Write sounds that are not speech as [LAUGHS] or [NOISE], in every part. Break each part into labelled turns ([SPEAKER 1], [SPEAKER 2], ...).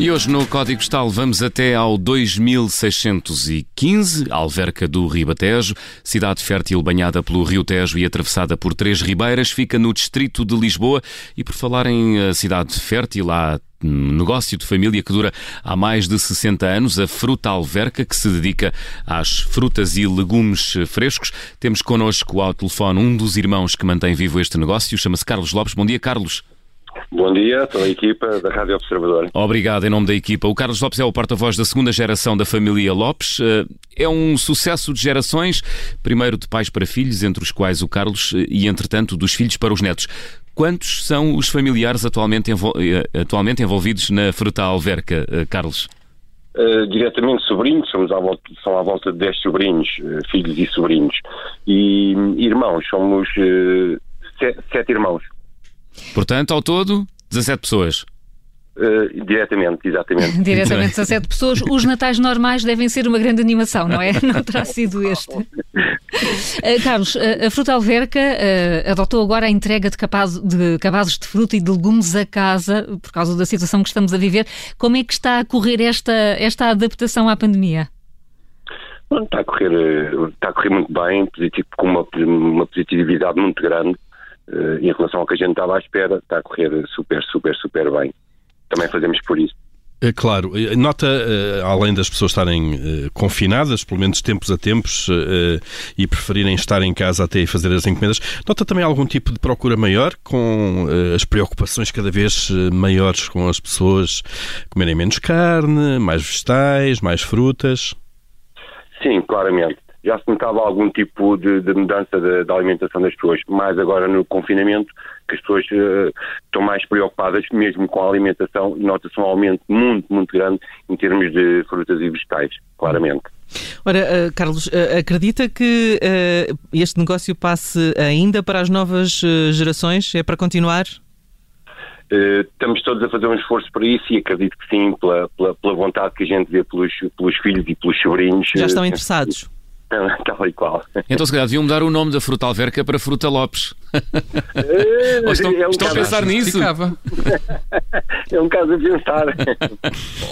[SPEAKER 1] E hoje no Código Postal vamos até ao 2615, Alverca do Ribatejo, cidade fértil banhada pelo Rio Tejo e atravessada por três ribeiras, fica no distrito de Lisboa. E por falar em eh, cidade fértil, há negócio de família que dura há mais de 60 anos, a Fruta Alverca, que se dedica às frutas e legumes frescos. Temos connosco ao telefone um dos irmãos que mantém vivo este negócio, chama-se Carlos Lopes. Bom dia, Carlos.
[SPEAKER 2] Bom dia, estou a equipa da Rádio Observador.
[SPEAKER 1] Obrigado, em nome da equipa. O Carlos Lopes é o porta-voz da segunda geração da família Lopes. Eh, é um sucesso de gerações, primeiro de pais para filhos, entre os quais o Carlos, eh, e entretanto dos filhos para os netos. Quantos são os familiares atualmente, envol eh, atualmente envolvidos na Fruta Alverca, Carlos?
[SPEAKER 2] Uh, diretamente sobrinhos, somos à volta, são à volta de 10 sobrinhos, uh, filhos e sobrinhos. E irmãos, somos uh, sete, sete irmãos.
[SPEAKER 1] Portanto, ao todo, 17 pessoas.
[SPEAKER 2] Uh, diretamente, exatamente. [LAUGHS]
[SPEAKER 3] diretamente 17 pessoas. Os natais normais devem ser uma grande animação, não é? [LAUGHS] Não terá sido este. Uh, Carlos, uh, a Fruta Alverca adotou agora a entrega de, capaz, de cabazes de fruta e de legumes a casa, por causa da situação que estamos a viver. Como é que está a correr esta, esta adaptação à pandemia?
[SPEAKER 2] Bom, está, a correr, está a correr muito bem, positivo, com uma, uma positividade muito grande uh, em relação ao que a gente estava à espera, está a correr super, super, super bem. Também fazemos por isso.
[SPEAKER 4] É claro. Nota, uh, além das pessoas estarem confinadas, pelo menos tempos a tempos, e preferirem estar em casa até fazer as encomendas, nota também algum tipo de procura maior, com as preocupações cada vez maiores com as pessoas comerem menos carne, mais vegetais, mais frutas?
[SPEAKER 2] Sim, claramente já se notava algum tipo de, de mudança da alimentação das pessoas, mais agora no confinamento, que as pessoas uh, estão mais preocupadas mesmo com a alimentação e nota-se um aumento muito, muito grande em termos de frutas e vegetais, claramente.
[SPEAKER 5] Ora, uh, Carlos, uh, acredita que este negócio passe ainda para as novas gerações? É para continuar?
[SPEAKER 2] estamos todos a fazer um esforço para isso e acredito que sim, pela, pela, pela vontade que a gente vê pelos, pelos filhos e pelos sobrinhos.
[SPEAKER 5] Já estão interessados? [LAUGHS]
[SPEAKER 2] Tal e qual.
[SPEAKER 1] Então, se calhar, deviam mudar o nome da Fruta Alverca para Fruta Lopes. [LAUGHS] É, estão, é um estão a pensar nisso? [LAUGHS]
[SPEAKER 2] é um caso a pensar.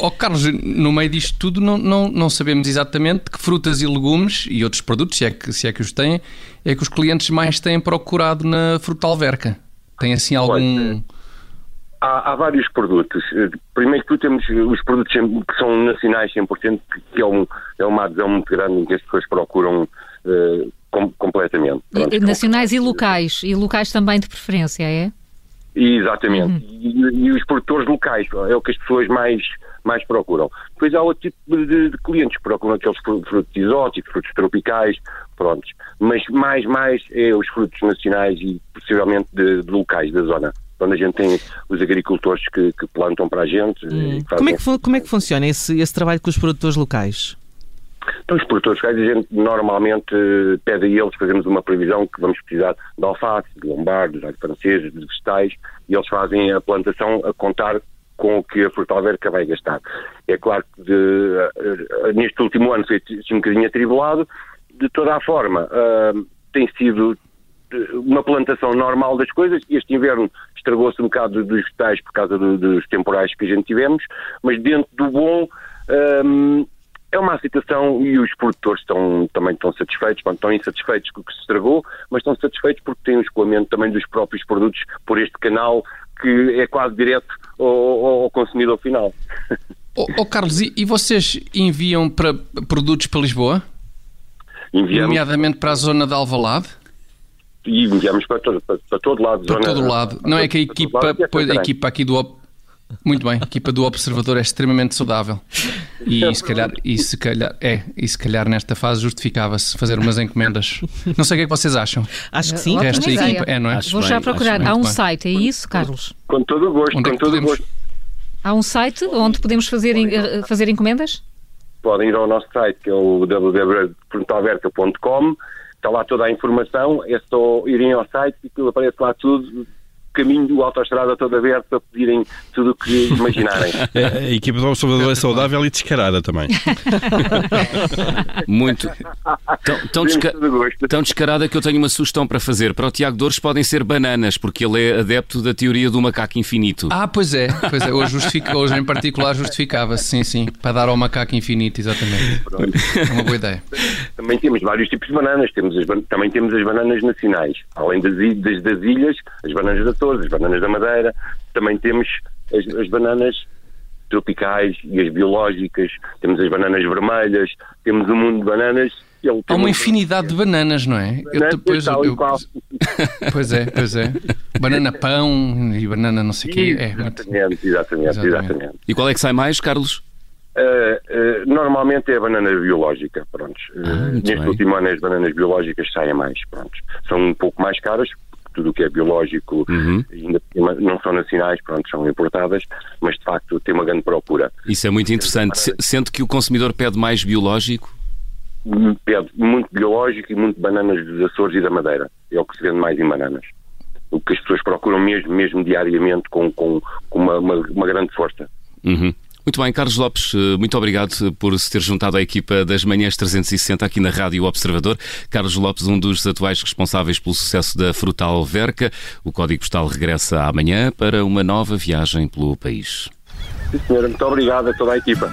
[SPEAKER 6] Oh, Carlos, no meio disto tudo, não, não, não sabemos exatamente que frutas e legumes e outros produtos, se é, que, se é que os têm, é que os clientes mais têm procurado na Fruta Alverca. Tem assim algum.
[SPEAKER 2] Há, há, vários produtos. Primeiro que tudo temos os produtos que são nacionais 100%, que é, um, é uma adesão muito grande em que as pessoas procuram uh, com, completamente.
[SPEAKER 3] Pronto, nacionais e locais. E locais também de preferência, é?
[SPEAKER 2] Exatamente. Uhum. E, e, os produtores locais, é o que as pessoas mais, mais procuram. Depois há outro tipo de, de clientes que procuram aqueles frutos exóticos, frutos tropicais, prontos. Mas mais, mais é os frutos nacionais e possivelmente de, de locais da zona onde a gente tem os agricultores que, que plantam para a gente.
[SPEAKER 5] Hum. Como, é que, como é que funciona esse, esse trabalho com os produtores locais?
[SPEAKER 2] Então, os produtores locais, a gente normalmente pede a eles, fazemos uma previsão que vamos precisar de alface, de lombardo, de alho francês, de vegetais, e eles fazem a plantação a contar com o que a Frutalverca vai gastar. É claro que de, neste último ano foi um bocadinho atribulado, de toda a forma, uh, tem sido uma plantação normal das coisas. Este inverno estragou-se um bocado dos vegetais por causa do, dos temporais que a gente tivemos, mas dentro do bom um, é uma situação e os produtores estão, também estão satisfeitos, bom, estão insatisfeitos com o que se estragou, mas estão satisfeitos porque têm o escoamento também dos próprios produtos por este canal que é quase direto ao, ao consumidor final.
[SPEAKER 6] Oh, oh Carlos, e, e vocês enviam para produtos para Lisboa? Enviamos. Nomeadamente para a zona de Alvalade?
[SPEAKER 2] E enviamos para todo, para, para todo lado.
[SPEAKER 6] Para zona, todo lado. Não é que a equipa, lado, a equipa aqui do muito bem, a equipa do Observador é extremamente saudável. E se calhar, e se calhar, é, e se calhar nesta fase justificava-se fazer umas encomendas. Não sei o que é que vocês acham.
[SPEAKER 5] Acho que sim.
[SPEAKER 6] Esta equipa, é, não é?
[SPEAKER 3] Vou já procurar. Há um bem. site, é isso, Carlos?
[SPEAKER 2] Com todo o gosto, onde é com é todo podemos... gosto.
[SPEAKER 3] Há um site onde podemos fazer, fazer encomendas?
[SPEAKER 2] Podem ir ao nosso site, que é o www.portalverca.com está lá toda a informação, é só irem ao site e aquilo aparece lá tudo caminho do autoestrada todo aberto para pedirem tudo o que [LAUGHS] imaginarem.
[SPEAKER 4] A, a equipa do Observador é saudável e descarada também. [LAUGHS]
[SPEAKER 1] Muito. Tão, tão, desca... tão, descarada que eu tenho uma sugestão para fazer. Para o Tiago Dores podem ser bananas, porque ele é adepto da teoria do macaco infinito.
[SPEAKER 6] Ah, pois é. Pois é. Hoje, justifica... Hoje em particular justificava-se, sim, sim. Para dar ao macaco infinito, exatamente. Pronto. É uma boa ideia.
[SPEAKER 2] Também temos vários tipos de bananas. Temos as... Também temos as bananas nacionais. Além das, das, das ilhas, as bananas da Torres, as bananas da Madeira. Também temos as, as bananas tropicais e as biológicas, temos as bananas vermelhas, temos um mundo de bananas.
[SPEAKER 6] Há uma infinidade de bananas, não é?
[SPEAKER 2] eu, depois, eu, eu... [LAUGHS]
[SPEAKER 6] Pois é, pois é. Banana pão e banana não sei o quê. É,
[SPEAKER 2] exatamente, exatamente, exatamente,
[SPEAKER 1] E qual é que sai mais, Carlos?
[SPEAKER 2] Uh, uh, normalmente é a banana biológica, pronto. Ah, neste bem. último ano as bananas biológicas saem mais, pronto. São um pouco mais caras, tudo o que é biológico uhum. ainda não são nacionais, pronto, são importadas, mas de facto tem uma grande procura.
[SPEAKER 1] Isso é muito interessante. Sente que o consumidor pede mais biológico?
[SPEAKER 2] Hum, pede muito biológico e muito bananas dos Açores e da Madeira. É o que se vende mais em bananas. O que as pessoas procuram mesmo, mesmo diariamente, com, com, com uma, uma, uma grande força.
[SPEAKER 1] Uhum. Muito bem, Carlos Lopes, eh, muito obrigado por se ter juntado à equipa das Manhãs 360 aqui na Rádio Observador. Carlos Lopes, um dos atuais responsáveis pelo sucesso da Frutal Verca. O Código Postal regressa amanhã para uma nova viagem pelo país.
[SPEAKER 2] Sim, senhora, muito obrigado a toda a equipa.